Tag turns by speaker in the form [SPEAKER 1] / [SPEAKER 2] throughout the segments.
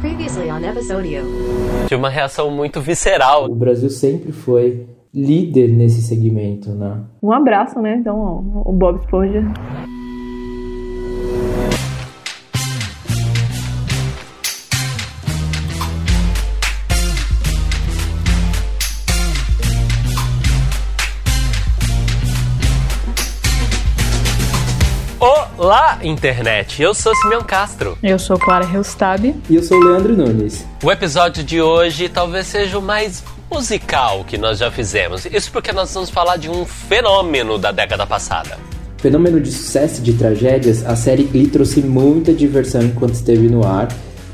[SPEAKER 1] Previously on Episodio.
[SPEAKER 2] De uma reação muito visceral.
[SPEAKER 3] O Brasil sempre foi líder nesse segmento, né?
[SPEAKER 4] Um abraço, né? Então, o Bob Esponja.
[SPEAKER 2] Olá, internet! Eu sou Simeon Castro.
[SPEAKER 4] Eu sou Clara Reustab.
[SPEAKER 3] E eu sou o Leandro Nunes.
[SPEAKER 2] O episódio de hoje talvez seja o mais musical que nós já fizemos. Isso porque nós vamos falar de um fenômeno da década passada.
[SPEAKER 3] Fenômeno de sucesso e de tragédias, a série Glee trouxe muita diversão enquanto esteve no ar,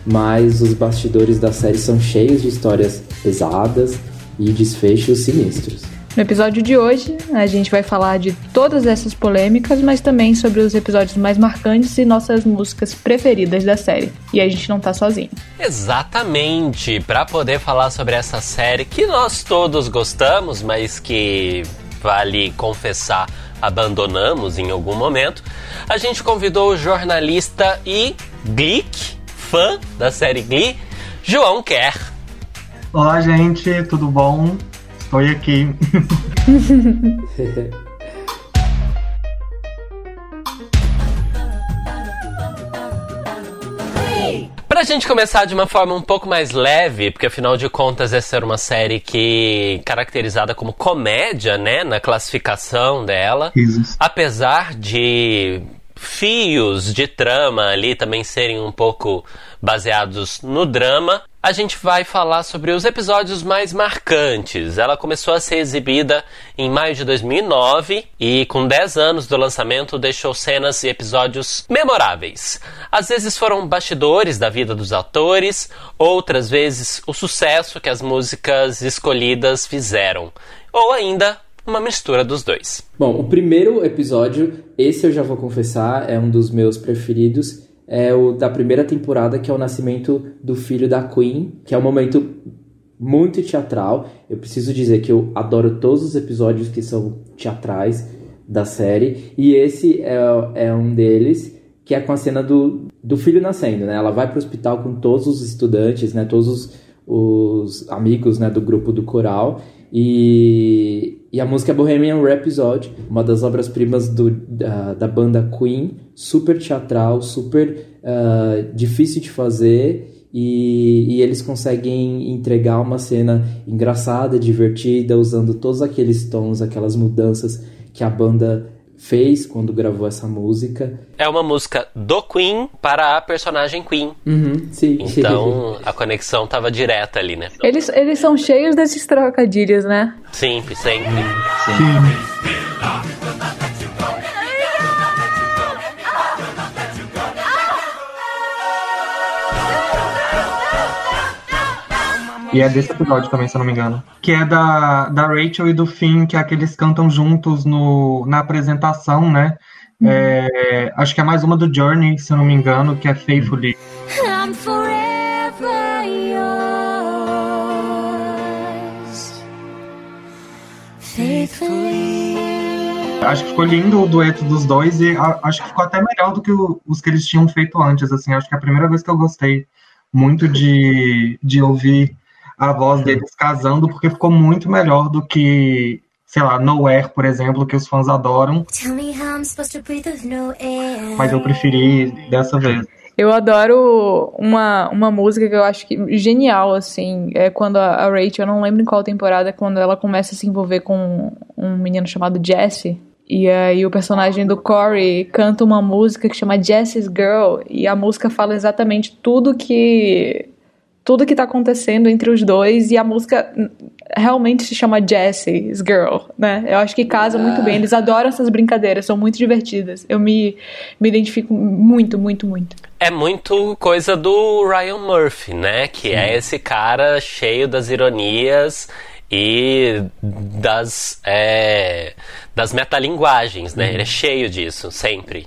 [SPEAKER 3] mas os bastidores da série são cheios de histórias pesadas e desfechos sinistros.
[SPEAKER 4] No episódio de hoje, a gente vai falar de todas essas polêmicas, mas também sobre os episódios mais marcantes e nossas músicas preferidas da série. E a gente não tá sozinho.
[SPEAKER 2] Exatamente! Para poder falar sobre essa série que nós todos gostamos, mas que vale confessar abandonamos em algum momento, a gente convidou o jornalista e geek, fã da série Glee, João Kerr.
[SPEAKER 5] Olá, gente, tudo bom? Estou aqui.
[SPEAKER 2] Pra gente começar de uma forma um pouco mais leve, porque afinal de contas essa era uma série que caracterizada como comédia, né, na classificação dela.
[SPEAKER 5] Risos.
[SPEAKER 2] Apesar de fios de trama ali também serem um pouco baseados no drama, a gente vai falar sobre os episódios mais marcantes. Ela começou a ser exibida em maio de 2009 e, com 10 anos do lançamento, deixou cenas e episódios memoráveis. Às vezes foram bastidores da vida dos atores, outras vezes o sucesso que as músicas escolhidas fizeram, ou ainda uma mistura dos dois.
[SPEAKER 3] Bom, o primeiro episódio, esse eu já vou confessar, é um dos meus preferidos. É o da primeira temporada, que é o nascimento do filho da Queen, que é um momento muito teatral. Eu preciso dizer que eu adoro todos os episódios que são teatrais da série. E esse é, é um deles, que é com a cena do, do filho nascendo, né? Ela vai para o hospital com todos os estudantes, né? Todos os, os amigos né? do grupo do coral. E, e a música é Bohemian Rhapsody, uma das obras-primas da, da banda Queen, super teatral, super uh, difícil de fazer, e, e, eles conseguem entregar uma cena engraçada, divertida, usando todos aqueles tons, aquelas mudanças que a banda fez quando gravou essa música.
[SPEAKER 2] É uma música do Queen para a personagem Queen.
[SPEAKER 3] Uhum, sim.
[SPEAKER 2] Então a conexão tava direta ali, né?
[SPEAKER 4] Eles, eles são cheios desses trocadilhos, né?
[SPEAKER 2] Sempre, sempre.
[SPEAKER 5] E é desse episódio também, se eu não me engano. Que é da, da Rachel e do Finn, que é que eles cantam juntos no, na apresentação, né? É, acho que é mais uma do Journey, se eu não me engano, que é Faithfully.
[SPEAKER 6] I'm forever yours. Faithfully.
[SPEAKER 5] Acho que ficou lindo o dueto dos dois e a- acho que ficou até melhor do que o- os que eles tinham feito antes, assim. Acho que é a primeira vez que eu gostei muito de, de ouvir a voz deles casando, porque ficou muito melhor do que, sei lá, Nowhere, por exemplo, que os fãs adoram,
[SPEAKER 6] Tell me how I'm supposed to breathe with no air.
[SPEAKER 5] mas eu preferi dessa vez.
[SPEAKER 4] Eu adoro uma, uma música que eu acho que genial, assim. É quando a, a Rachel, eu não lembro em qual temporada, quando ela começa a se envolver com um menino chamado Jesse. E aí o personagem do Corey canta uma música que chama Jesse's Girl. E a música fala exatamente tudo que. Tudo que tá acontecendo entre os dois. E a música realmente se chama Jesse's Girl, né? Eu acho que casa muito bem. Eles adoram essas brincadeiras, são muito divertidas. Eu me, me identifico muito, muito, muito.
[SPEAKER 2] É muito coisa do Ryan Murphy, né? Que é esse cara cheio das ironias e das, é, das metalinguagens, né? Ele é cheio disso, sempre.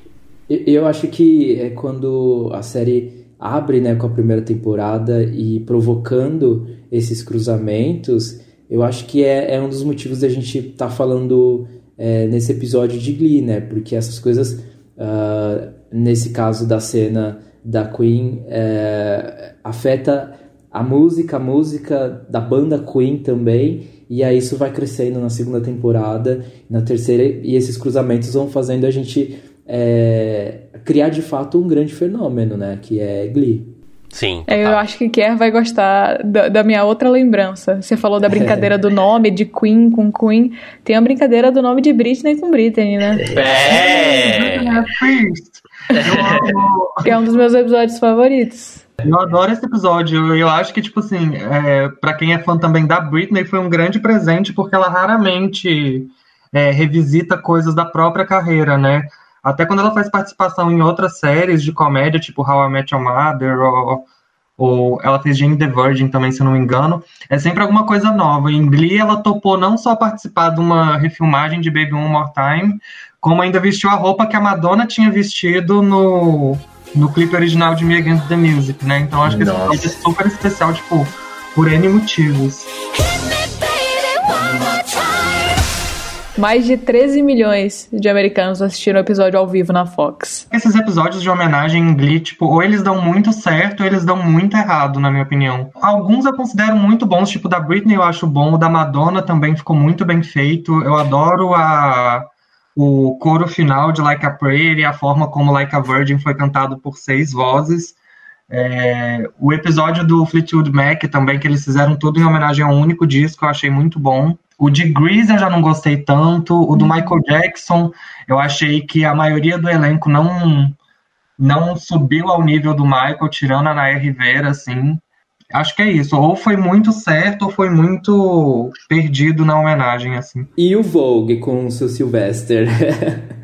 [SPEAKER 3] Eu acho que é quando a série abre né, com a primeira temporada e provocando esses cruzamentos, eu acho que é, é um dos motivos da gente estar falando é, nesse episódio de Glee, né? Porque essas coisas, ah, nesse caso da cena da Queen é, afeta a música, a música da banda Queen também, e aí isso vai crescendo na segunda temporada, na terceira, e esses cruzamentos vão fazendo a gente é, criar de fato um grande fenômeno, né? Que é Glee.
[SPEAKER 2] Sim.
[SPEAKER 4] É, Eu acho que Kier vai gostar da, da minha outra lembrança. Você falou da brincadeira do nome, de Queen com Queen. Tem a brincadeira do nome de Britney com Britney, né?
[SPEAKER 2] É.
[SPEAKER 5] É.
[SPEAKER 4] Que é um dos meus episódios favoritos.
[SPEAKER 5] Eu adoro esse episódio. Eu acho que, tipo assim, é, para quem é fã também da Britney, foi um grande presente, porque ela raramente é, revisita coisas da própria carreira, né? Até quando ela faz participação em outras séries de comédia, tipo How I Met Your Mother, ou, ou ela fez Jane the Virgin também, se eu não me engano, é sempre alguma coisa nova. Em Glee, ela topou não só participar de uma refilmagem de Baby One More Time, como ainda vestiu a roupa que a Madonna tinha vestido no, no clipe original de Me Against the Music, né? Então acho que esse
[SPEAKER 1] Nossa.
[SPEAKER 5] episódio é super especial, tipo, por N motivos.
[SPEAKER 4] Mais de 13 milhões de americanos assistiram o episódio ao vivo na Fox.
[SPEAKER 5] Esses episódios de homenagem em Glee, tipo, ou eles dão muito certo, ou eles dão muito errado, na minha opinião. Alguns eu considero muito bons, tipo, da Britney eu acho bom, o da Madonna também ficou muito bem feito. Eu adoro a o coro final de Like a Prayer e a forma como Like a Virgin foi cantado por seis vozes. É, o episódio do Fleetwood Mac também, que eles fizeram tudo em homenagem a um único disco, eu achei muito bom. O de Grease eu já não gostei tanto. O do Michael Jackson, eu achei que a maioria do elenco não não subiu ao nível do Michael, tirando a Naya Rivera, assim. Acho que é isso. Ou foi muito certo, ou foi muito perdido na homenagem, assim.
[SPEAKER 3] E o Vogue com o seu Sylvester.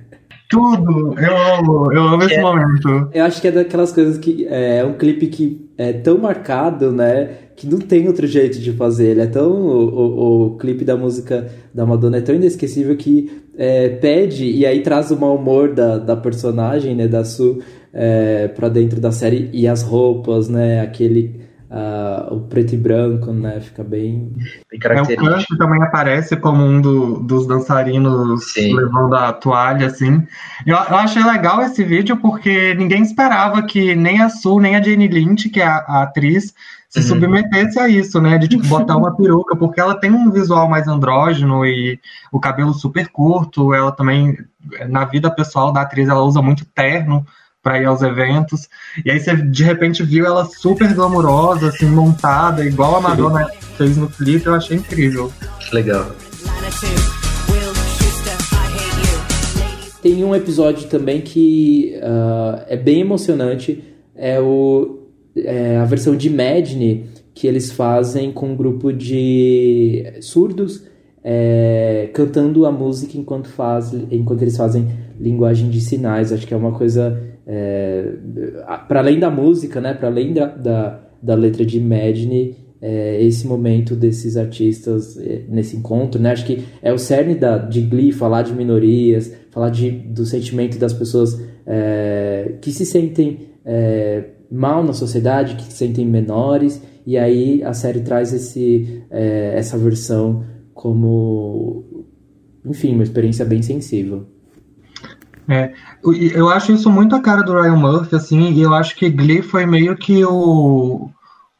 [SPEAKER 5] Tudo! Eu amo, eu amo esse
[SPEAKER 1] É.
[SPEAKER 5] momento.
[SPEAKER 3] Eu acho que é daquelas coisas que é um clipe que é tão marcado, né? Que não tem outro jeito de fazer. Ele é tão. O, o, o clipe da música da Madonna é tão inesquecível que é, pede e aí traz o mau humor da, da personagem, né? Da Su é, pra dentro da série e as roupas, né? Aquele. Ah, o preto e branco, né? Fica bem.
[SPEAKER 1] Bem
[SPEAKER 5] É, o
[SPEAKER 1] característico.
[SPEAKER 5] Kurt também aparece como um do- dos dançarinos
[SPEAKER 1] Sim.
[SPEAKER 5] levando a toalha, assim. Eu, eu achei legal esse vídeo porque ninguém esperava que nem a Sue, nem a Jane Lynch, que é a, a atriz, se
[SPEAKER 1] Uhum.
[SPEAKER 5] submetesse a isso, né? De tipo, botar uma peruca, porque ela tem um visual mais andrógeno e o cabelo super curto. Ela também, na vida pessoal da atriz, ela usa muito terno para ir aos eventos. E aí você de repente viu ela super glamurosa, assim, montada, igual a Madonna fez no clipe, eu achei incrível.
[SPEAKER 1] Legal.
[SPEAKER 3] Tem um episódio também que ah, é bem emocionante. É, o, é a versão de Madney que eles fazem com um grupo de surdos é, cantando a música enquanto, faz, enquanto eles fazem linguagem de sinais. Acho que é uma coisa. Para além da música, né? Para além da, da, da letra de Madney, é, esse momento desses artistas é, nesse encontro, né? Acho que é o cerne da, de Glee falar de minorias, falar de, do sentimento das pessoas é, que se sentem é, mal na sociedade, que se sentem menores, e aí a série traz esse, é, essa versão como, enfim, uma experiência bem sensível.
[SPEAKER 5] É, eu acho isso muito a cara do Ryan Murphy, assim, e eu acho que Glee foi meio que o,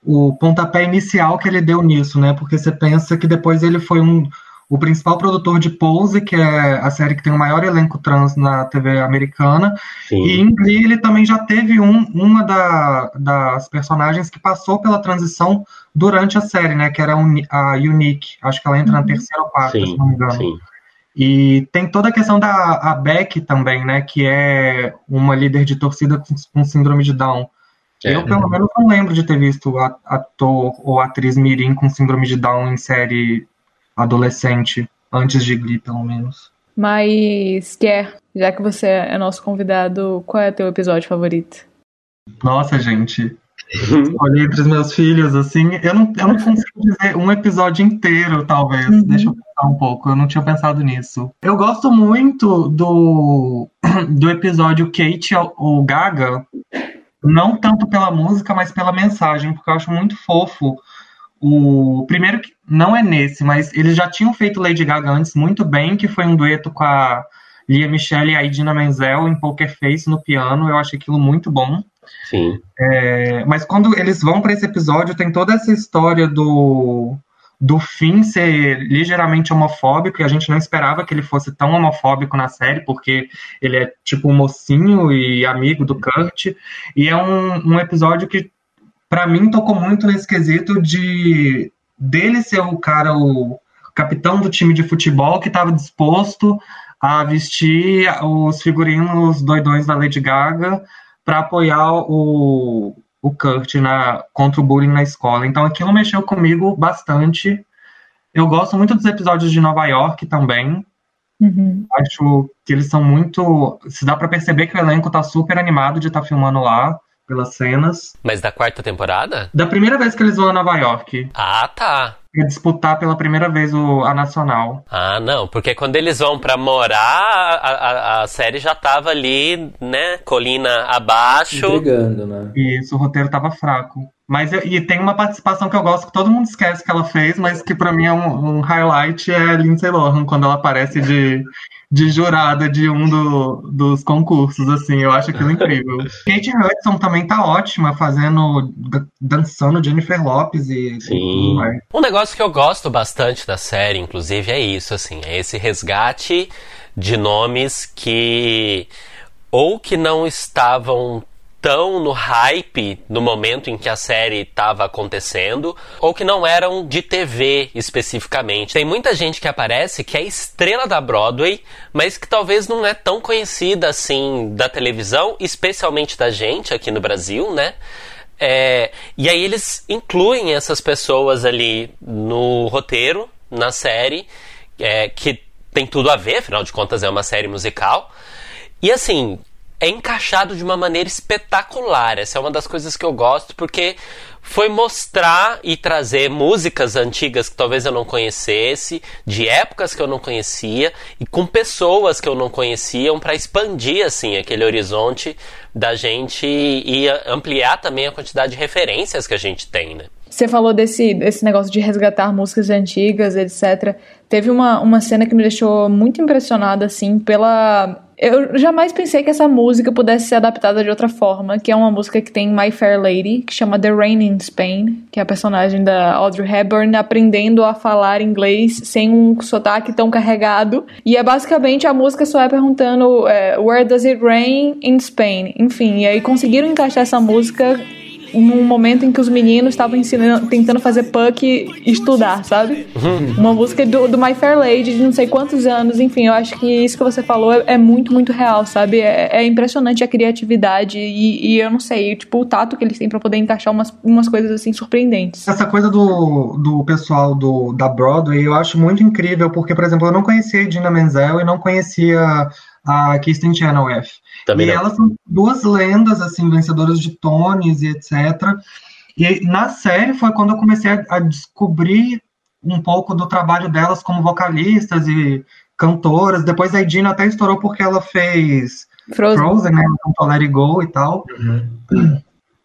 [SPEAKER 5] o pontapé inicial que ele deu nisso, né? Porque você pensa que depois ele foi um, o principal produtor de Pose, que é a série que tem o maior elenco trans na TV americana,
[SPEAKER 2] Sim.
[SPEAKER 5] e em Glee ele também já teve um, uma da- das personagens que passou pela transição durante a série, né? Que era a Uni- a Unique, acho que ela entra na terceira ou quarta,
[SPEAKER 2] Sim,
[SPEAKER 5] se não me engano.
[SPEAKER 2] sim.
[SPEAKER 5] E tem toda a questão da a Beck também, né? Que é uma líder de torcida com, com síndrome de Down.
[SPEAKER 2] É.
[SPEAKER 5] Eu, pelo menos, não lembro de ter visto a- ator ou atriz mirim com síndrome de Down em série adolescente, antes de Glee, pelo menos.
[SPEAKER 4] Mas, Kier, já que você é nosso convidado, qual é teu episódio favorito?
[SPEAKER 5] Nossa, gente. Olhei entre os meus filhos, assim, eu não, eu não consigo dizer um episódio inteiro, talvez. Deixa eu pensar um pouco, eu não tinha pensado nisso. Eu gosto muito do, do episódio Kate ou Gaga, não tanto pela música, mas pela mensagem, porque eu acho muito fofo. O primeiro que não é nesse, mas eles já tinham feito Lady Gaga antes muito bem, que foi um dueto com a Lia Michele e a Idina Menzel em Poker Face no piano. Eu achei aquilo muito bom.
[SPEAKER 2] Sim.
[SPEAKER 5] É, mas quando eles vão para esse episódio, tem toda essa história do, do Finn ser ligeiramente homofóbico, e a gente não esperava que ele fosse tão homofóbico na série, porque ele é tipo um mocinho e amigo do Kurt. E é um, um episódio que, para mim, tocou muito nesse quesito de dele ser o cara, o capitão do time de futebol que estava disposto a vestir os figurinos doidões da Lady Gaga para apoiar o, o Kurt na, contra o bullying na escola. Então aquilo mexeu comigo bastante. Eu gosto muito dos episódios de Nova York também.
[SPEAKER 4] Uhum.
[SPEAKER 5] Acho que eles são muito. Se dá para perceber que o elenco tá super animado de estar filmando lá, pelas cenas.
[SPEAKER 2] Mas da quarta temporada?
[SPEAKER 5] Da primeira vez que eles vão a Nova York,
[SPEAKER 2] Ah, tá.
[SPEAKER 5] ia disputar pela primeira vez o, a Nacional.
[SPEAKER 2] Ah, não, porque quando eles vão pra morar, a, a, a série já tava ali, né, colina abaixo.
[SPEAKER 3] Entregando, né?
[SPEAKER 5] E isso, o roteiro tava fraco. Mas eu- e tem uma participação que eu gosto que todo mundo esquece que ela fez, mas que pra mim é um, um highlight é a Lindsay Lohan, quando ela aparece de, de jurada de um do- dos concursos, assim, eu acho aquilo incrível. Kate Hudson também tá ótima, fazendo, dançando Jennifer Lopes e...
[SPEAKER 2] Sim.
[SPEAKER 5] e-
[SPEAKER 2] Um negócio que eu gosto bastante da série, inclusive, é isso, assim, é esse resgate de nomes que ou que não estavam tão no hype no momento em que a série estava acontecendo, ou que não eram de TV especificamente. Tem muita gente que aparece que é estrela da Broadway, mas que talvez não é tão conhecida assim da televisão, especialmente da gente aqui no Brasil, né? É, e aí eles incluem essas pessoas ali no roteiro, na série, é, que tem tudo a ver, afinal de contas é uma série musical. E assim, é encaixado de uma maneira espetacular. Essa é uma das coisas que eu gosto, porque foi mostrar e trazer músicas antigas que talvez eu não conhecesse, de épocas que eu não conhecia, e com pessoas que eu não conhecia, para expandir assim aquele horizonte da gente e ampliar também a quantidade de referências que a gente tem, né?
[SPEAKER 4] Você falou desse, desse negócio de resgatar músicas antigas, etc. Teve uma, uma cena que me deixou muito impressionada, assim, pela. Eu jamais pensei que essa música pudesse ser adaptada de outra forma, que é uma música que tem My Fair Lady, que chama The Rain in Spain, que é a personagem da Audrey Hepburn aprendendo a falar inglês sem um sotaque tão carregado. E é basicamente a música só é perguntando é, Where does it rain in Spain? Enfim, e aí conseguiram encaixar essa música num momento em que os meninos estavam ensinando, tentando fazer punk estudar, sabe? Uma música do, do My Fair Lady de não sei quantos anos, enfim, eu acho que isso que você falou é, é muito, muito real, sabe? É, é impressionante a criatividade e, e eu não sei, tipo, o tato que eles têm pra poder encaixar umas, umas coisas assim surpreendentes.
[SPEAKER 5] Essa coisa do, do pessoal do, da Broadway eu acho muito incrível, porque, por exemplo, eu não conhecia a Idina Menzel e não conhecia a Kristen Chenoweth.
[SPEAKER 2] Também
[SPEAKER 5] e
[SPEAKER 2] não.
[SPEAKER 5] elas são duas lendas, assim, vencedoras de Tonys e etc. E na série foi quando eu comecei a, a descobrir um pouco do trabalho delas como vocalistas e cantoras. Depois a Idina até estourou porque ela fez
[SPEAKER 4] Frozen.
[SPEAKER 5] Frozen, né? Cantou Let It Go e tal.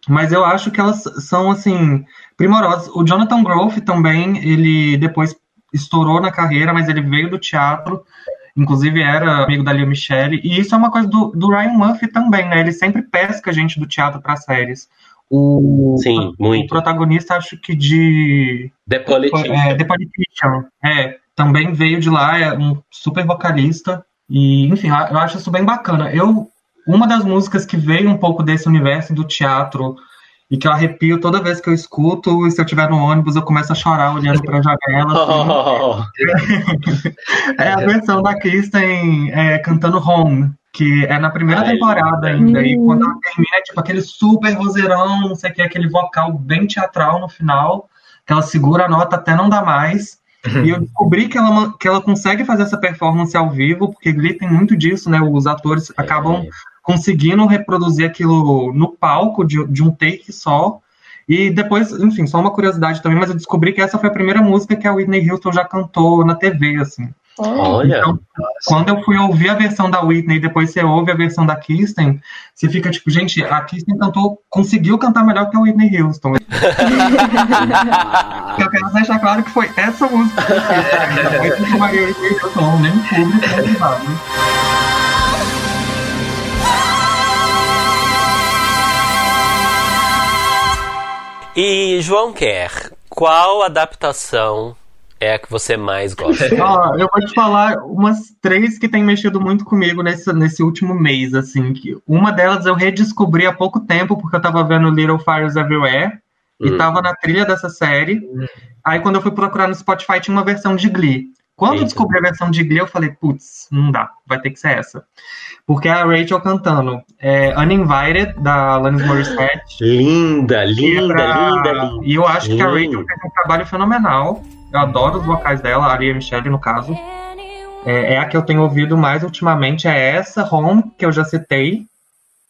[SPEAKER 5] Mas eu acho que elas são, assim, primorosas. O Jonathan Groff também, ele depois estourou na carreira, mas ele veio do teatro. Inclusive era amigo da Lia Michele. E isso é uma coisa do, do Ryan Murphy também, né? Ele sempre pesca gente do teatro para séries. O,
[SPEAKER 2] Sim,
[SPEAKER 5] o
[SPEAKER 2] muito.
[SPEAKER 5] protagonista, acho que de
[SPEAKER 2] The Politician.
[SPEAKER 5] é, The Politician, é, também veio de lá, é um super vocalista. E, enfim, eu acho isso bem bacana. Eu, uma das músicas que veio um pouco desse universo do teatro e que eu arrepio toda vez que eu escuto, e se eu estiver no ônibus eu começo a chorar olhando para a janela. assim. É a versão da Kristen é, cantando Home, que é na primeira
[SPEAKER 2] Ai,
[SPEAKER 5] temporada ainda. E quando ela termina, é tipo aquele super vozeirão, não sei o que, aquele vocal bem teatral no final, que ela segura a nota até não dar mais. E eu descobri que ela, que ela consegue fazer essa performance ao vivo, porque Glee tem muito disso, né? Os atores acabam conseguindo reproduzir aquilo no palco de, de um take só. E depois, enfim, só uma curiosidade também, mas eu descobri que essa foi a primeira música que a Whitney Houston já cantou na TV, assim.
[SPEAKER 2] Olha,
[SPEAKER 5] Então, quando eu fui ouvir a versão da Whitney e depois você ouve a versão da Kristen, você fica tipo, gente, a Kristen cantou, conseguiu cantar melhor que a Whitney Houston. eu quero deixar claro que foi essa música que eu fiz, né? Não foi que Whitney Houston, nem o público, nem nada.
[SPEAKER 2] E João Quer, qual adaptação é a que você mais gosta?
[SPEAKER 5] Ó, eu vou te falar umas três que têm mexido muito comigo nesse, nesse último mês, assim. Que uma delas eu redescobri há pouco tempo, porque eu tava vendo Little Fires Everywhere, e
[SPEAKER 2] Hum.
[SPEAKER 5] tava na trilha dessa série. Aí quando eu fui procurar no Spotify, tinha uma versão de Glee. Quando eu descobri a versão de Glee, eu falei, putz, não dá, vai ter que ser essa. Porque é a Rachel cantando é, Uninvited, da Alanis Morissette.
[SPEAKER 2] linda,
[SPEAKER 5] Quebra- E eu acho que a
[SPEAKER 2] Linda.
[SPEAKER 5] Rachel fez um trabalho fenomenal. Eu adoro os vocais dela, a Aria Michelle, no caso. É, é a que eu tenho ouvido mais ultimamente, é essa, Home, que eu já citei,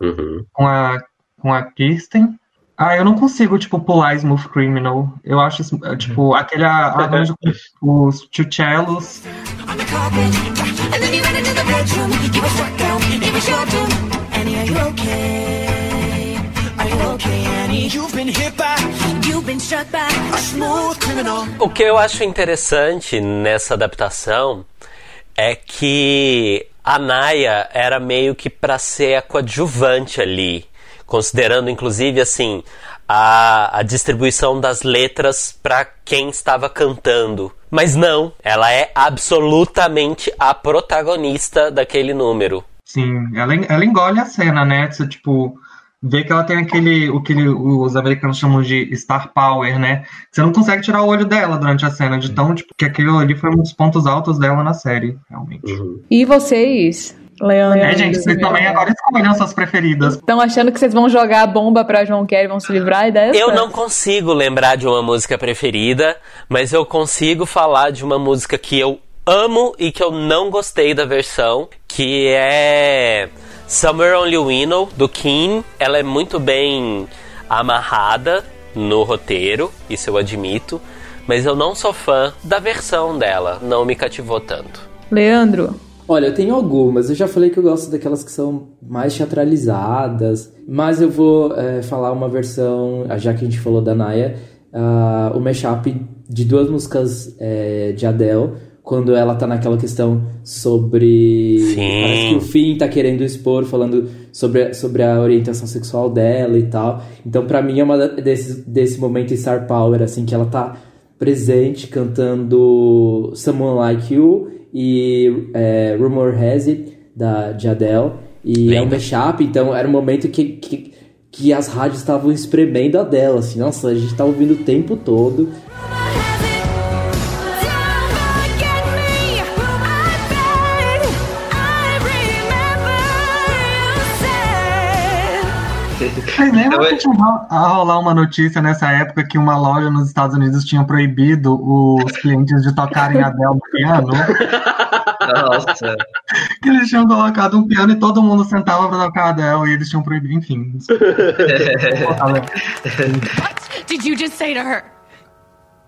[SPEAKER 2] Uhum.
[SPEAKER 5] com a, com a Kirsten. Ah, eu não consigo, tipo, pular Smooth Criminal. Eu acho, é, tipo, aquele arranjo com os
[SPEAKER 6] criminal.
[SPEAKER 2] O que eu acho interessante nessa adaptação é que a Naya era meio que pra ser a coadjuvante ali, considerando inclusive assim a, a distribuição das letras pra quem estava cantando. Mas não, ela é absolutamente a protagonista daquele número.
[SPEAKER 5] Sim, ela, ela engole a cena, né? Você, tipo, vê que ela tem aquele, o que ele- os americanos chamam de star power, né? Você não consegue tirar o olho dela durante a cena, de tão, tipo, que aquilo ali foi um dos pontos altos dela na série, realmente.
[SPEAKER 4] E vocês, Leandro?
[SPEAKER 5] É, gente, vocês também agora escolham suas preferidas.
[SPEAKER 4] Estão achando que vocês vão jogar a bomba pra João e vão se livrar dessa?
[SPEAKER 2] Eu não consigo lembrar de uma música preferida, mas eu consigo falar de uma música que eu amo e que eu não gostei da versão, que é Somewhere Only We Know, do Kim. Ela é muito bem amarrada no roteiro, isso eu admito, mas eu não sou fã da versão dela, não me cativou tanto.
[SPEAKER 4] Leandro,
[SPEAKER 3] Olha, eu tenho algumas. Eu já falei que eu gosto daquelas que são mais teatralizadas. Mas eu vou é, falar uma versão, já que a gente falou da Naya, ah, o mashup de duas músicas é, de Adele. Quando ela tá naquela questão sobre.
[SPEAKER 2] Sim.
[SPEAKER 3] Parece que o Finn tá querendo expor, falando sobre, sobre a orientação sexual dela e tal. Então, pra mim, é uma desses, desse momento Star Power, assim, que ela tá presente cantando Someone Like You e é, Rumor Has It, da, de Adele. E é um mashup, então era um momento que, que, que as rádios estavam espremendo a Adele, assim. Nossa, a gente tá ouvindo o tempo todo.
[SPEAKER 5] Vocês lembram
[SPEAKER 1] Eu-
[SPEAKER 5] que tinha a rolar uma notícia nessa época que uma loja nos Estados Unidos tinha proibido os clientes de tocarem Adele no piano?
[SPEAKER 1] Nossa.
[SPEAKER 5] que eles tinham colocado um piano e todo mundo sentava pra tocar Adele e eles tinham proibido, enfim.
[SPEAKER 6] What did you just say to her?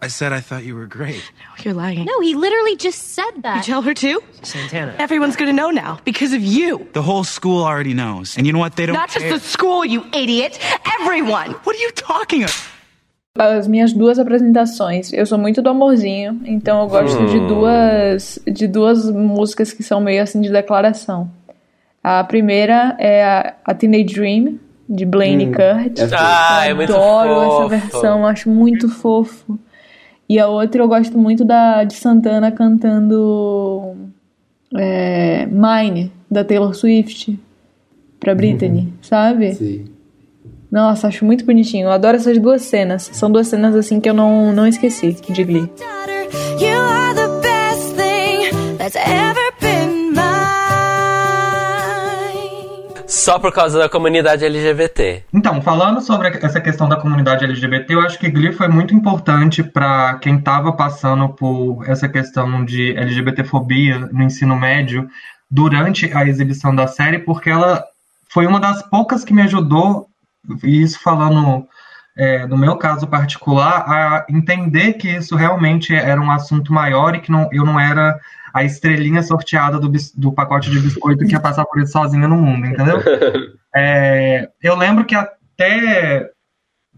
[SPEAKER 7] I said I thought you were great.
[SPEAKER 8] You're lying.
[SPEAKER 9] No, he literally just said
[SPEAKER 8] You
[SPEAKER 9] that.
[SPEAKER 8] tell her too?
[SPEAKER 7] Santana.
[SPEAKER 8] Everyone's gonna know now because of you.
[SPEAKER 7] The whole school already knows. And you know what? They don't
[SPEAKER 8] Not just
[SPEAKER 7] care.
[SPEAKER 8] the school, you idiot. Everyone.
[SPEAKER 7] What are you talking about?
[SPEAKER 4] as minhas duas apresentações. Eu sou muito do amorzinho, então eu gosto de duas de duas músicas que são meio assim de declaração. A primeira é a, a Teenage Dream de Blaine Kurt.
[SPEAKER 3] é
[SPEAKER 2] Ah, é
[SPEAKER 4] eu
[SPEAKER 2] muito
[SPEAKER 4] adoro
[SPEAKER 2] fofo.
[SPEAKER 4] essa versão, acho muito fofo. E a outra eu gosto muito da de Santana cantando é, Mine da Taylor Swift pra Britney, sabe?
[SPEAKER 3] Sim.
[SPEAKER 4] Nossa, acho muito bonitinho. Eu adoro essas duas cenas. São duas cenas assim que eu não, não esqueci de Glee.
[SPEAKER 6] You
[SPEAKER 2] Só por causa da comunidade LGBT.
[SPEAKER 5] Então, falando sobre essa questão da comunidade LGBT, eu acho que Glee foi muito importante para quem estava passando por essa questão de LGBTfobia no ensino médio durante a exibição da série, porque ela foi uma das poucas que me ajudou, e isso falando é, no meu caso particular, a entender que isso realmente era um assunto maior e que não, eu não era a estrelinha sorteada do, do pacote de biscoito que ia passar por isso sozinha no mundo, entendeu? É, eu lembro que até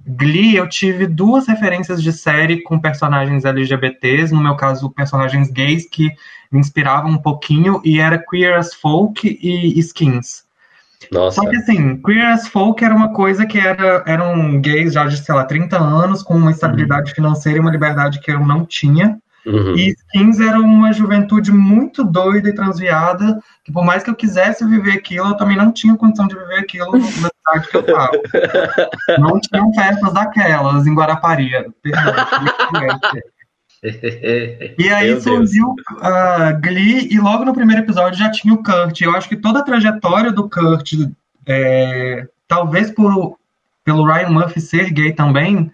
[SPEAKER 5] Glee eu tive duas referências de série com personagens LGBTs, no meu caso, personagens gays que me inspiravam um pouquinho, e era Queer as Folk e Skins.
[SPEAKER 1] Nossa.
[SPEAKER 5] Só que assim, Queer as Folk era uma coisa que era, eram gays já de, sei lá, 30 anos, com uma estabilidade financeira e uma liberdade que eu não tinha.
[SPEAKER 1] Uhum.
[SPEAKER 5] E Skins era uma juventude muito doida e transviada, que por mais que eu quisesse viver aquilo, eu também não tinha condição de viver aquilo na cidade que eu tava. Não tinham festas daquelas em Guarapari. Perdão, E aí
[SPEAKER 1] Meu
[SPEAKER 5] surgiu a Glee, e logo no primeiro episódio já tinha o Kurt. Eu acho que toda a trajetória do Kurt, é, talvez por, pelo Ryan Murphy ser gay também,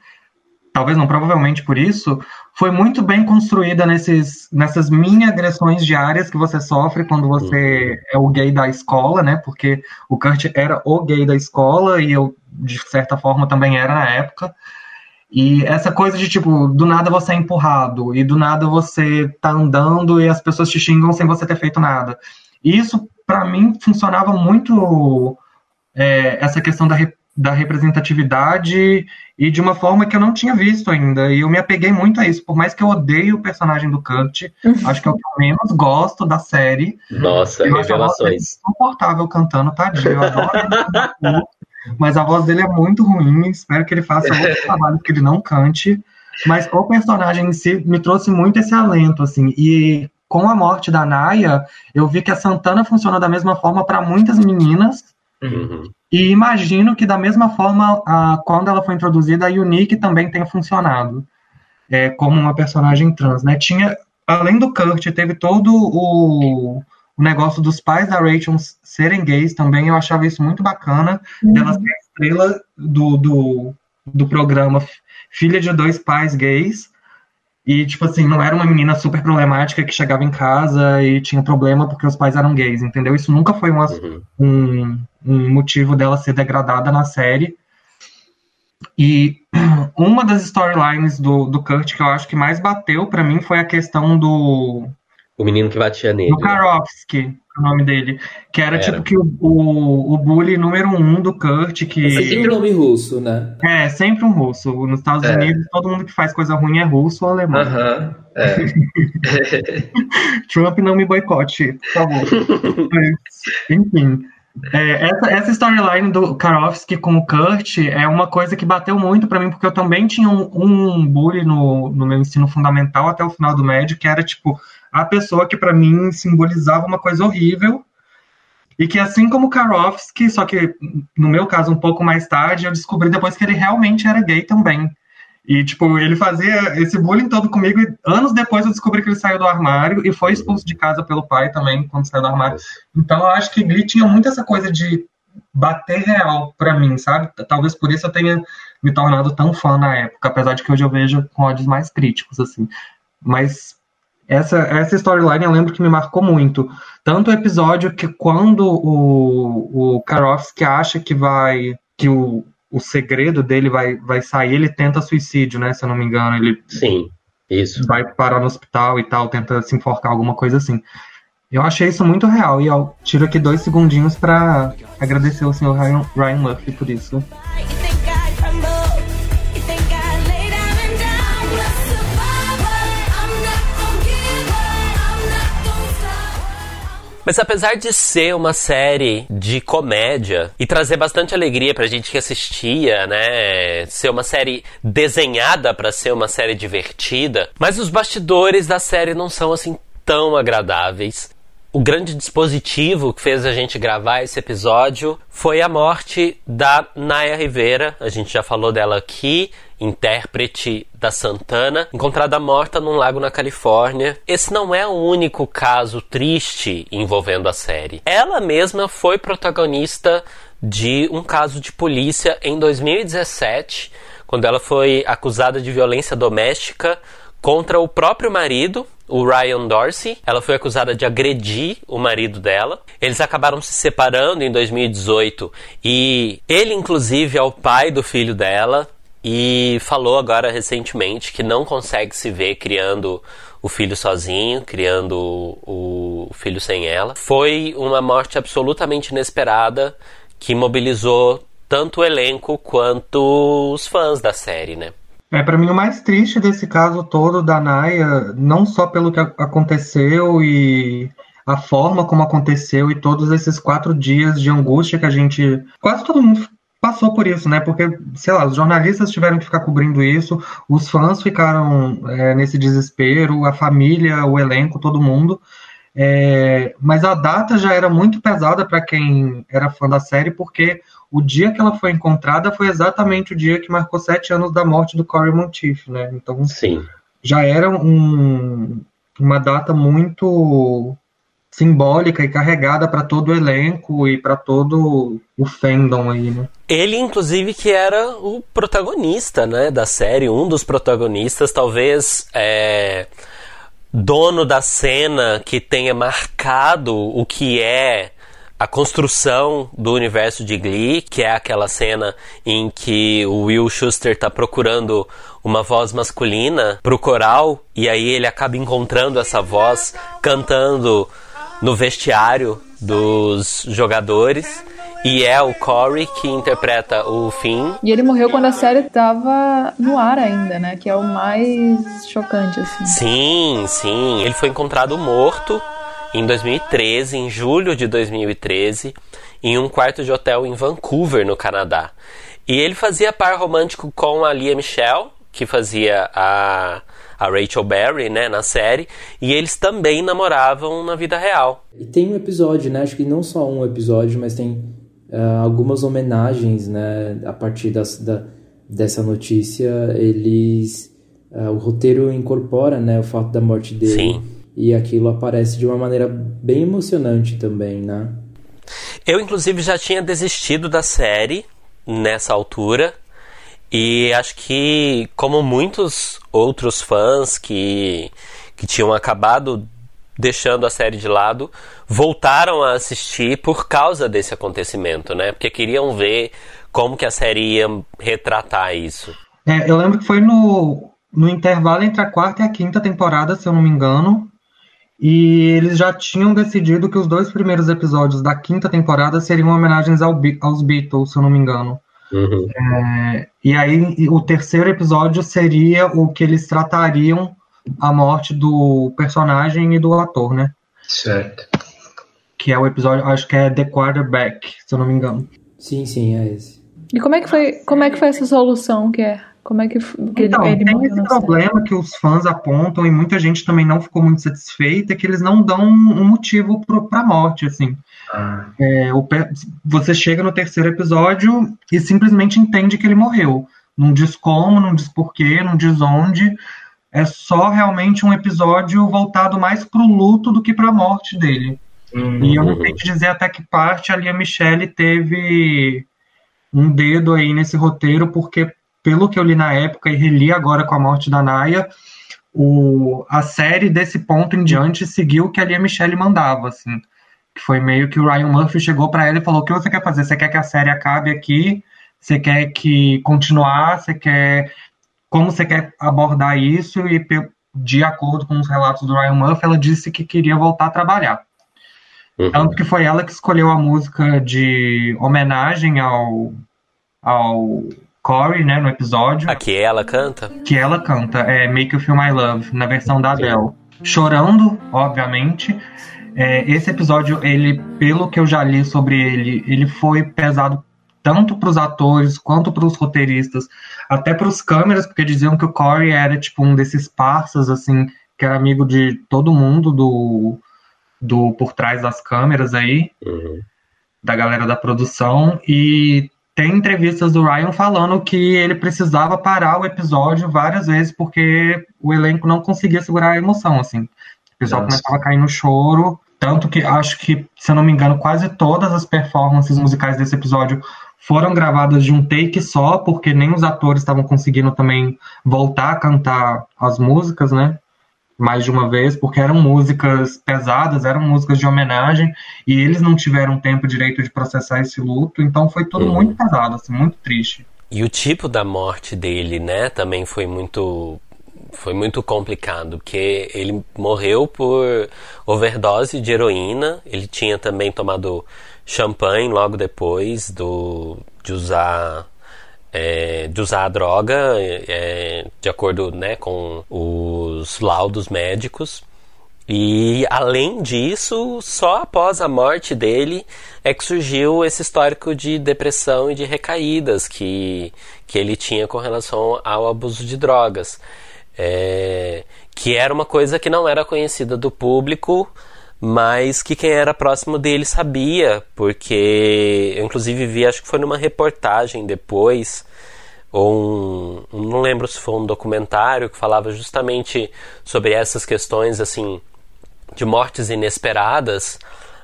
[SPEAKER 5] talvez não, provavelmente por isso, foi muito bem construída nesses, nessas mini agressões diárias que você sofre quando você é o gay da escola, né? Porque o Kurt era o gay da escola e eu, de certa forma, também era na época. E essa coisa de, tipo, do nada você é empurrado, e do nada você tá andando e as pessoas te xingam sem você ter feito nada. E isso, para mim, funcionava muito é, essa questão da, da representatividade e de uma forma que eu não tinha visto ainda. E eu me apeguei muito a isso. Por mais que eu odeie o personagem do Kurt, acho que é o que eu menos gosto da série.
[SPEAKER 1] Nossa,
[SPEAKER 5] Eu acho a voz dele
[SPEAKER 1] revelações.
[SPEAKER 5] insuportável cantando, tadinho. Eu adoro mas a voz dele é muito ruim. Espero que ele faça outro trabalho que ele não cante. Mas o personagem em si me trouxe muito esse alento, assim. E com a morte da Naya, eu vi que a Santana funciona da mesma forma para muitas meninas.
[SPEAKER 1] Uhum.
[SPEAKER 5] E imagino que da mesma forma, a, quando ela foi introduzida, a Unique também tenha funcionado é, como uma personagem trans, né? Tinha, além do Kurt, teve todo o, o negócio dos pais da Rachel serem gays também. Eu achava isso muito bacana, dela ser a estrela do, do, do programa Filha de Dois Pais Gays. E, tipo assim, não era uma menina super problemática que chegava em casa e tinha problema porque os pais eram gays, entendeu? Isso nunca foi um, ass-
[SPEAKER 1] Uhum.
[SPEAKER 5] um, um motivo dela ser degradada na série. E uma das storylines do, do Kurt que eu acho que mais bateu pra mim foi a questão do,
[SPEAKER 1] O menino que batia nele.
[SPEAKER 5] do Karofsky, o nome dele. Que era,
[SPEAKER 1] Era.
[SPEAKER 5] tipo que o, o, o bully número um do Kurt,
[SPEAKER 3] É sempre
[SPEAKER 5] que
[SPEAKER 3] nome russo, né?
[SPEAKER 5] é sempre um russo. Nos Estados
[SPEAKER 1] É.
[SPEAKER 5] Unidos, todo mundo que faz coisa ruim é russo ou alemão.
[SPEAKER 1] Aham. É.
[SPEAKER 5] Trump não me boicote, por favor. Mas, enfim. É, essa, essa storyline do Karofsky com o Kurt é uma coisa que bateu muito pra mim, porque eu também tinha um, um bully no, no meu ensino fundamental até o final do médio, que era tipo a pessoa que pra mim simbolizava uma coisa horrível. E que assim como Karofsky, só que no meu caso um pouco mais tarde, eu descobri depois que ele realmente era gay também. E, tipo, ele fazia esse bullying todo comigo. E anos depois eu descobri que ele saiu do armário e foi expulso de casa pelo pai também, quando saiu do armário. Então eu acho que Glee tinha muito essa coisa de bater real pra mim, sabe? Talvez por isso eu tenha me tornado tão fã na época, apesar de que hoje eu vejo com olhos mais críticos, assim. Mas essa, essa storyline eu lembro que me marcou muito. Tanto o episódio que quando o, o Karofsky acha que vai. que o, o segredo dele vai, vai sair, ele tenta suicídio, né? Se eu não me engano. Ele
[SPEAKER 1] Sim, isso.
[SPEAKER 5] vai parar no hospital e tal, tenta se enforcar, alguma coisa assim. Eu achei isso muito real e eu tiro aqui dois segundinhos pra agradecer o senhor Ryan, Ryan Murphy por isso.
[SPEAKER 2] Mas apesar de ser uma série de comédia e trazer bastante alegria pra gente que assistia, né? Ser uma série desenhada pra ser uma série divertida, mas os bastidores da série não são assim tão agradáveis. O grande dispositivo que fez a gente gravar esse episódio foi a morte da Naya Rivera. A gente já falou dela aqui, intérprete da Santana, encontrada morta num lago na Califórnia. Esse não é o único caso triste envolvendo a série. Ela mesma foi protagonista de um caso de polícia em 2017, quando ela foi acusada de violência doméstica contra o próprio marido, o Ryan Dorsey. Ela foi acusada de agredir o marido dela. Eles acabaram se separando em 2018 e ele, inclusive, é o pai do filho dela e falou agora recentemente que não consegue se ver criando o filho sozinho, criando o filho sem ela. Foi uma morte absolutamente inesperada que mobilizou tanto o elenco quanto os fãs da série, né?
[SPEAKER 5] É, para mim o mais triste desse caso todo da Naya, não só pelo que aconteceu e a forma como aconteceu e todos esses quatro dias de angústia que a gente. Quase todo mundo passou por isso, né? Porque, sei lá, os jornalistas tiveram que ficar cobrindo isso, os fãs ficaram é, nesse desespero, a família, o elenco, todo mundo. É, mas a data já era muito pesada para quem era fã da série, porque o dia que ela foi encontrada foi exatamente o dia que marcou sete anos da morte do Corey Monteith, né? Então
[SPEAKER 1] Sim.
[SPEAKER 5] já era um, uma data muito simbólica e carregada para todo o elenco e para todo o fandom aí, né?
[SPEAKER 2] Ele, inclusive, que era o protagonista, né, da série, um dos protagonistas, talvez é, dono da cena que tenha marcado o que é a construção do universo de Glee, que é aquela cena em que o Will Schuster está procurando uma voz masculina pro coral e aí ele acaba encontrando essa voz cantando no vestiário dos jogadores e é o Corey que interpreta o Finn.
[SPEAKER 4] E ele morreu quando a série tava no ar ainda, né? Que é o mais chocante, assim.
[SPEAKER 2] Sim, sim. Ele foi encontrado morto em 2013, em julho de 2013, em um quarto de hotel em Vancouver, no Canadá. E ele fazia par romântico com a Lia Michelle, que fazia a, a Rachel Berry, né, na série, e eles também namoravam na vida real.
[SPEAKER 3] E tem um episódio, né? Acho que não só um episódio, mas tem uh, algumas homenagens, né? A partir das, da, dessa notícia, eles. Uh, o roteiro incorpora, né? O fato da morte dele.
[SPEAKER 2] Sim.
[SPEAKER 3] E aquilo aparece de uma maneira bem emocionante também, né?
[SPEAKER 2] Eu, inclusive, já tinha desistido da série nessa altura. E acho que, como muitos outros fãs que, que tinham acabado deixando a série de lado, voltaram a assistir por causa desse acontecimento, né? Porque queriam ver como que a série ia retratar isso.
[SPEAKER 5] É, eu lembro que foi no, no intervalo entre a quarta e a quinta temporada, se eu não me engano, e eles já tinham decidido que os dois primeiros episódios da quinta temporada seriam homenagens ao, aos Beatles, se eu não me engano.
[SPEAKER 1] Uhum.
[SPEAKER 5] É, e aí o terceiro episódio seria o que eles tratariam a morte do personagem e do ator, né?
[SPEAKER 1] Certo.
[SPEAKER 5] Que é o episódio, acho que é The Quarterback, se eu não me engano.
[SPEAKER 3] Sim, sim, é esse.
[SPEAKER 4] E como é que foi, como é que foi essa solução que é? Como é que, que
[SPEAKER 5] então,
[SPEAKER 4] ele, ele
[SPEAKER 5] tem esse problema que os fãs apontam e muita gente também não ficou muito satisfeita, que eles não dão um motivo para a morte, assim. É, o você chega no terceiro episódio e simplesmente entende que ele morreu. Não diz como, não diz porquê, não diz onde. É só realmente um episódio voltado mais pro luto do que pra morte dele. E eu não sei te dizer até que parte a Lia Michele teve um dedo aí nesse roteiro, porque pelo que eu li na época e reli agora com a morte da Naya, o, a série desse ponto em diante seguiu o que a Lia Michele mandava, assim. Que foi meio que o Ryan Murphy chegou pra ela e falou: "O que você quer fazer? Você quer que a série acabe aqui? Você quer que continuar? Você quer como você quer abordar isso?" E de acordo com os relatos do Ryan Murphy, ela disse que queria voltar a trabalhar.
[SPEAKER 1] Uhum.
[SPEAKER 5] Tanto que foi ela que escolheu a música de homenagem ao, ao Corey, né, no episódio,
[SPEAKER 2] Aqui ela canta?
[SPEAKER 5] que ela canta, é Make You Feel My Love, na versão da Adele. Chorando, obviamente. É, esse episódio, ele, pelo que eu já li sobre ele, ele foi pesado tanto para os atores quanto para os roteiristas, até para os câmeras, porque diziam que o Corey era tipo um desses parças, assim, que era amigo de todo mundo do, do por trás das câmeras aí
[SPEAKER 1] Uhum.
[SPEAKER 5] da galera da produção e tem entrevistas do Ryan falando que ele precisava parar o episódio várias vezes porque o elenco não conseguia segurar a emoção, assim. O pessoal
[SPEAKER 1] Nossa.
[SPEAKER 5] começava a cair no choro, tanto que acho que, se eu não me engano, quase todas as performances musicais desse episódio foram gravadas de um take só, porque nem os atores estavam conseguindo também voltar a cantar as músicas, né? Mais de uma vez, porque eram músicas pesadas, eram músicas de homenagem, e eles não tiveram tempo direito de processar esse luto, então foi tudo
[SPEAKER 1] Uhum.
[SPEAKER 5] muito pesado, assim, muito triste.
[SPEAKER 2] E o tipo da morte dele, né, também foi muito foi muito complicado, porque ele morreu por overdose de heroína, ele tinha também tomado champanhe logo depois do de usar é, de usar a droga, é, de acordo né, com os laudos médicos. E além disso, só após a morte dele é que surgiu esse histórico de depressão e de recaídas que, que ele tinha com relação ao abuso de drogas. É, que era uma coisa que não era conhecida do público, mas que quem era próximo dele sabia, porque eu inclusive vi, acho que foi numa reportagem depois, ou um, não lembro se foi um documentário que falava justamente sobre essas questões assim de mortes inesperadas,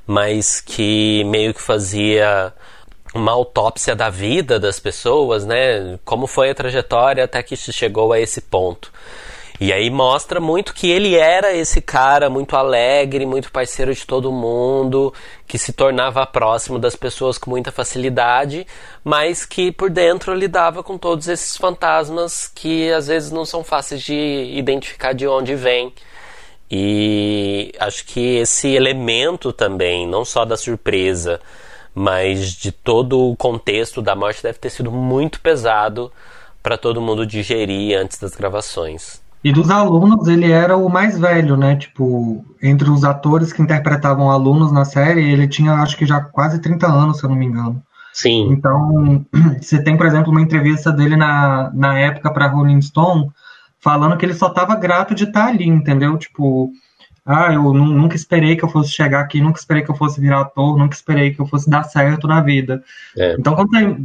[SPEAKER 2] mas que meio que fazia uma autópsia da vida das pessoas, né? Como foi a trajetória até que chegou a esse ponto. E aí mostra muito que ele era esse cara muito alegre, muito parceiro de todo mundo, que se tornava próximo das pessoas com muita facilidade, mas que por dentro lidava com todos esses fantasmas que às vezes não são fáceis de identificar de onde vêm. E acho que esse elemento também, não só da surpresa, mas de todo o contexto da morte deve ter sido muito pesado para todo mundo digerir antes das gravações.
[SPEAKER 5] E dos alunos, ele era o mais velho, né? Tipo, entre os atores que interpretavam alunos na série, ele tinha acho que já quase 30 anos, se eu não me engano.
[SPEAKER 2] Sim.
[SPEAKER 5] Então, você tem, por exemplo, uma entrevista dele na, na época para Rolling Stone, falando que ele só estava grato de estar tá ali, entendeu? Tipo, ah, eu nunca esperei que eu fosse chegar aqui, nunca esperei que eu fosse virar ator, nunca esperei que eu fosse dar certo na vida.
[SPEAKER 2] É.
[SPEAKER 5] Então, quando você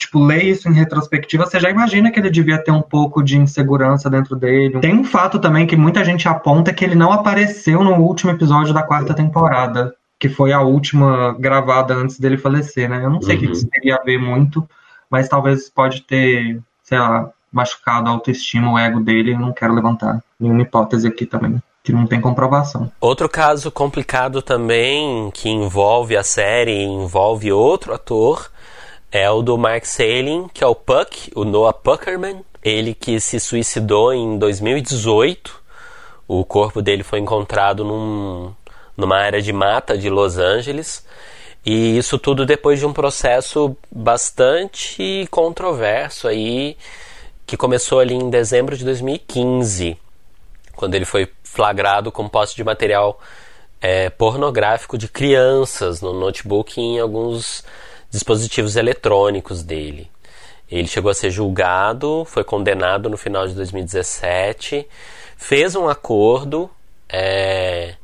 [SPEAKER 5] tipo, lê isso em retrospectiva, você já imagina que ele devia ter um pouco de insegurança dentro dele. Tem um fato também que muita gente aponta que ele não apareceu no último episódio da quarta temporada, que foi a última gravada antes dele falecer, né? Eu não sei o uhum. que isso teria a ver muito, mas talvez pode ter, sei lá, machucado a autoestima, o ego dele. Eu não quero levantar nenhuma hipótese aqui também que não tem comprovação.
[SPEAKER 2] Outro caso complicado também que envolve a série, envolve outro ator, é o do Mark Salin, que é o Puck, o Noah Puckerman. Ele que se suicidou em 2018. O corpo dele foi encontrado num, numa área de mata de Los Angeles. E isso tudo depois de um processo bastante controverso aí, que começou ali em dezembro de 2015, quando ele foi flagrado com posse de material é, pornográfico de crianças no notebook em alguns dispositivos eletrônicos dele. Ele chegou a ser julgado, foi condenado no final de 2017, fez um acordo é,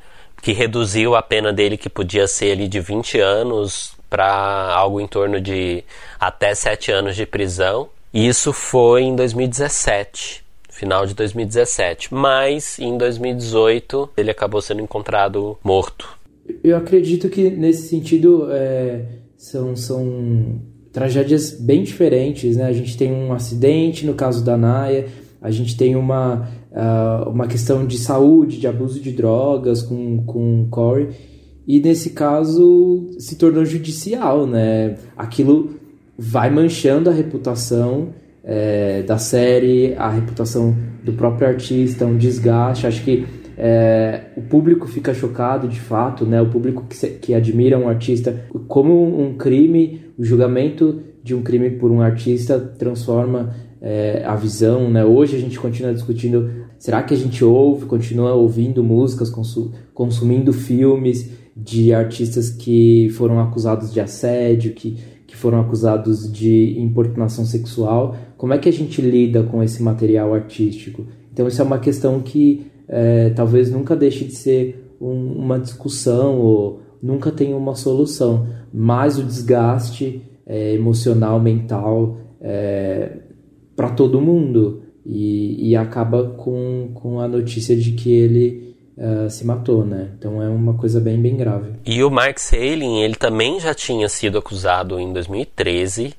[SPEAKER 2] que reduziu a pena dele, que podia ser ali de 20 anos, para algo em torno de até 7 anos de prisão. Isso foi em 2017, final de 2017. Mas em 2018 ele acabou sendo encontrado morto.
[SPEAKER 3] Eu acredito que nesse sentido. É são, são tragédias bem diferentes, né? A gente tem um acidente no caso da Naya, a gente tem uma, uh, uma questão de saúde, de abuso de drogas com, com Corey, e nesse caso se tornou judicial, né? Aquilo vai manchando a reputação é, da série, a reputação do próprio artista, um desgaste. Acho que é, o público fica chocado de fato, né? O público que, se, que admira um artista, como um crime, o julgamento de um crime por um artista transforma é, a visão, né? Hoje a gente continua discutindo, será que a gente ouve, continua ouvindo músicas, consu, consumindo filmes de artistas que foram acusados de assédio, que, que foram acusados de importunação sexual? Como é que a gente lida com esse material artístico? Então isso é uma questão que é, talvez nunca deixe de ser um, uma discussão ou nunca tenha uma solução, mas o desgaste é, emocional, mental é, para todo mundo e, e, acaba com, com a notícia de que ele uh, se matou, né? Então é uma coisa bem, bem grave.
[SPEAKER 2] E o Mark Salin, ele também já tinha sido acusado em 2013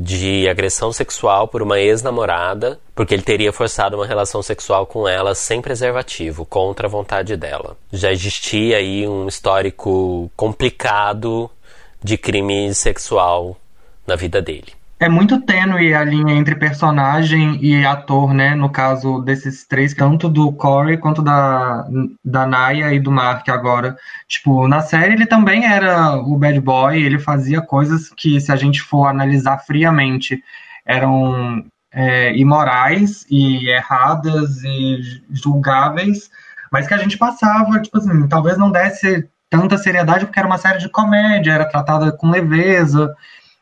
[SPEAKER 2] de agressão sexual por uma ex-namorada, porque ele teria forçado uma relação sexual com ela sem preservativo, contra a vontade dela. Já existia aí um histórico complicado de crime sexual na vida dele
[SPEAKER 5] é muito tênue a linha entre personagem e ator, né? No caso desses três, tanto do Corey quanto da, da Naya e do Mark agora. Tipo, na série ele também era o bad boy, ele fazia coisas que, se a gente for analisar friamente, eram é, imorais e erradas e julgáveis, mas que a gente passava, tipo assim, talvez não desse tanta seriedade porque era uma série de comédia, era tratada com leveza,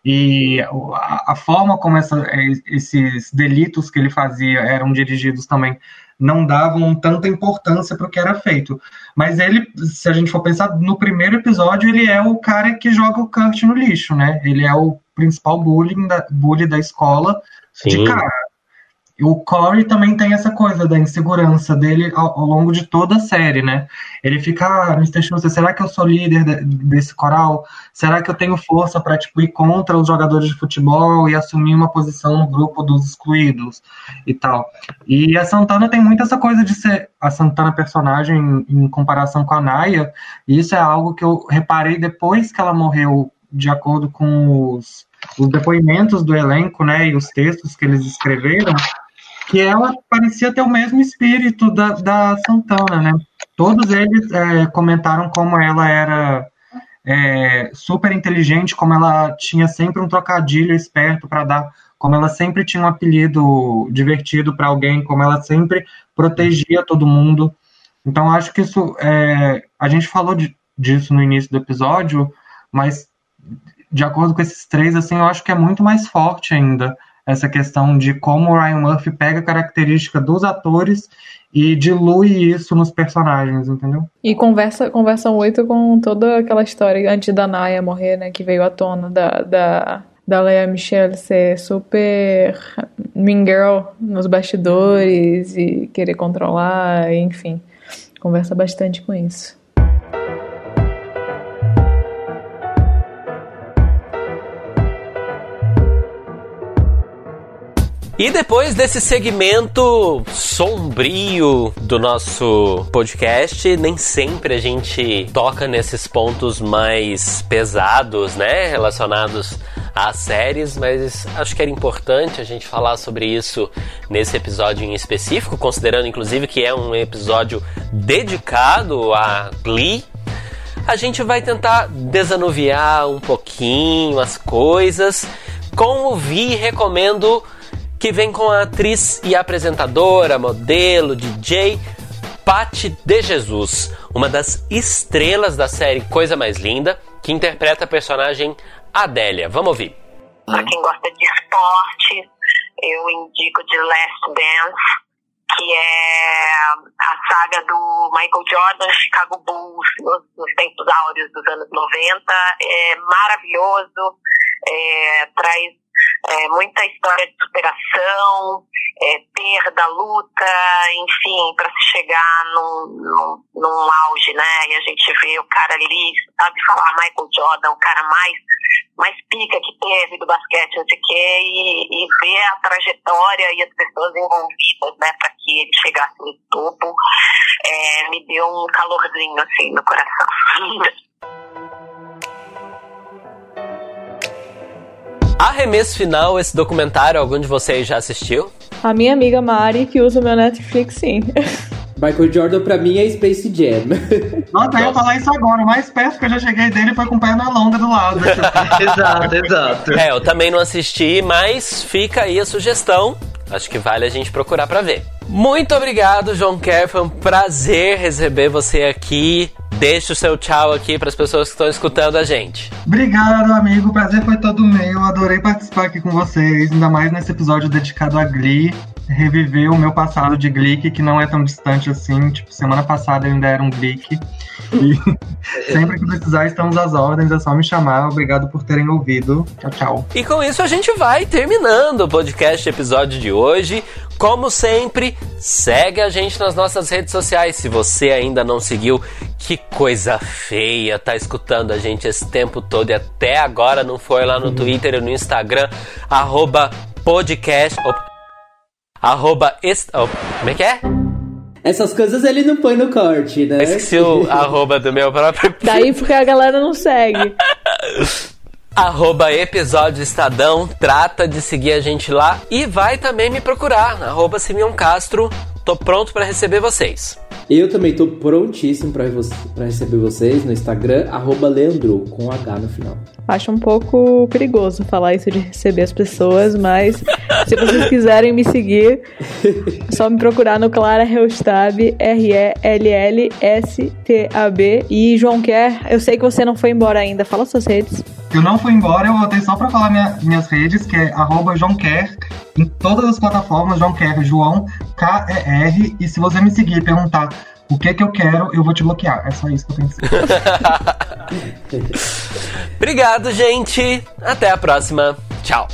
[SPEAKER 5] e a, a forma como essa, esses delitos que ele fazia eram dirigidos também não davam tanta importância para o que era feito. Mas ele, se a gente for pensar, no primeiro episódio, ele é o cara que joga o Kurt no lixo, né? Ele é o principal bullying da, bully da escola
[SPEAKER 2] Sim.
[SPEAKER 5] de cara. O Corey também tem essa coisa da insegurança dele ao, ao longo de toda a série, né? Ele fica, ah, Mr. Schuster, será que eu sou líder de, desse coral? Será que eu tenho força para tipo, ir contra os jogadores de futebol e assumir uma posição no grupo dos excluídos e tal? E a Santana tem muito essa coisa de ser a Santana personagem em, em comparação com a Naya, e isso é algo que eu reparei depois que ela morreu, de acordo com os, os depoimentos do elenco, né, e os textos que eles escreveram, que ela parecia ter o mesmo espírito da, da Santana, né? Todos eles é, comentaram como ela era é, super inteligente, como ela tinha sempre um trocadilho esperto para dar, como ela sempre tinha um apelido divertido para alguém, como ela sempre protegia todo mundo. Então, acho que isso. É, a gente falou de, disso no início do episódio, mas de acordo com esses três, assim, eu acho que é muito mais forte ainda essa questão de como o Ryan Murphy pega a característica dos atores e dilui isso nos personagens, entendeu?
[SPEAKER 4] E conversa, conversa muito com toda aquela história antes da Naya morrer, né? Que veio à tona da, da, da Lea Michelle ser super mean girl nos bastidores e querer controlar, enfim. Conversa bastante com isso.
[SPEAKER 2] E depois desse segmento sombrio do nosso podcast, nem sempre a gente toca nesses pontos mais pesados, né, relacionados às séries, mas acho que era importante a gente falar sobre isso nesse episódio em específico, considerando inclusive que é um episódio dedicado a Glee. A gente vai tentar desanuviar um pouquinho as coisas. Com o Vi, recomendo que vem com a atriz e apresentadora, modelo, DJ Patti de Jesus, uma das estrelas da série Coisa Mais Linda, que interpreta a personagem Adélia. Vamos ouvir.
[SPEAKER 9] Pra quem gosta de esporte, eu indico The Last Dance, que é a saga do Michael Jordan, Chicago Bulls, nos, nos tempos áureos dos anos 90. É maravilhoso, é, traz é, muita história de superação, é, perda, luta, enfim, para se chegar num, num, num, auge, né? E a gente vê o cara ali, sabe falar Michael Jordan, o cara mais, mais pica que teve do basquete, não sei o quê, e, e ver a trajetória e as pessoas envolvidas, né, para que ele chegasse no topo, é, me deu um calorzinho, assim, no coração.
[SPEAKER 2] Arremesso Final, esse documentário, algum de vocês já assistiu?
[SPEAKER 4] A minha amiga Mari, que usa o meu Netflix, sim.
[SPEAKER 3] Michael Jordan pra mim é Space Jam.
[SPEAKER 5] Nossa, eu ia falar isso agora. O mais perto que eu já cheguei dele foi com perna longa do lado.
[SPEAKER 1] exato, exato.
[SPEAKER 2] É, eu também não assisti, mas fica aí a sugestão. Acho que vale a gente procurar pra ver. Muito obrigado, João Kerr. Foi um prazer receber você aqui. Deixa o seu tchau aqui para as pessoas que estão escutando a gente.
[SPEAKER 5] Obrigado, amigo. O prazer foi todo meu. Adorei participar aqui com vocês, ainda mais nesse episódio dedicado a Glee. Reviver o meu passado de Glick, que não é tão distante assim. Tipo, semana passada eu ainda era um Glick. E sempre que precisar, estamos às ordens. É só me chamar. Obrigado por terem ouvido. Tchau, tchau.
[SPEAKER 2] E com isso a gente vai terminando o podcast episódio de hoje. Como sempre, segue a gente nas nossas redes sociais. Se você ainda não seguiu, que coisa feia tá escutando a gente esse tempo todo e até agora não foi lá no Twitter e no Instagram, arroba podcast. arroba est, oh, como é que é?
[SPEAKER 3] Essas coisas ele não põe no corte, né?
[SPEAKER 2] Esqueci o arroba do meu próprio.
[SPEAKER 4] Daí porque a galera não segue.
[SPEAKER 2] Arroba episódio Estadão, trata de seguir a gente lá e vai também me procurar, arroba Simeon Castro tô pronto para receber vocês.
[SPEAKER 3] Eu também tô prontíssimo pra receber vocês no Instagram, arroba Leandro, com H no final.
[SPEAKER 4] Acho um pouco perigoso falar isso de receber as pessoas, mas se vocês quiserem me seguir, é só me procurar no Clara Reustab, R-E-L-L-S-T-A-B. E João Quer, eu sei que você não foi embora ainda, fala suas redes.
[SPEAKER 5] Eu não fui embora, eu voltei só pra falar minha- minhas redes, que é arroba João Quer, em todas as plataformas, João Quer, João K-E-R. E se você me seguir e perguntar o que é que eu quero, eu vou te bloquear. É só isso que eu tenho que.
[SPEAKER 2] Obrigado, gente. Até a próxima. Tchau.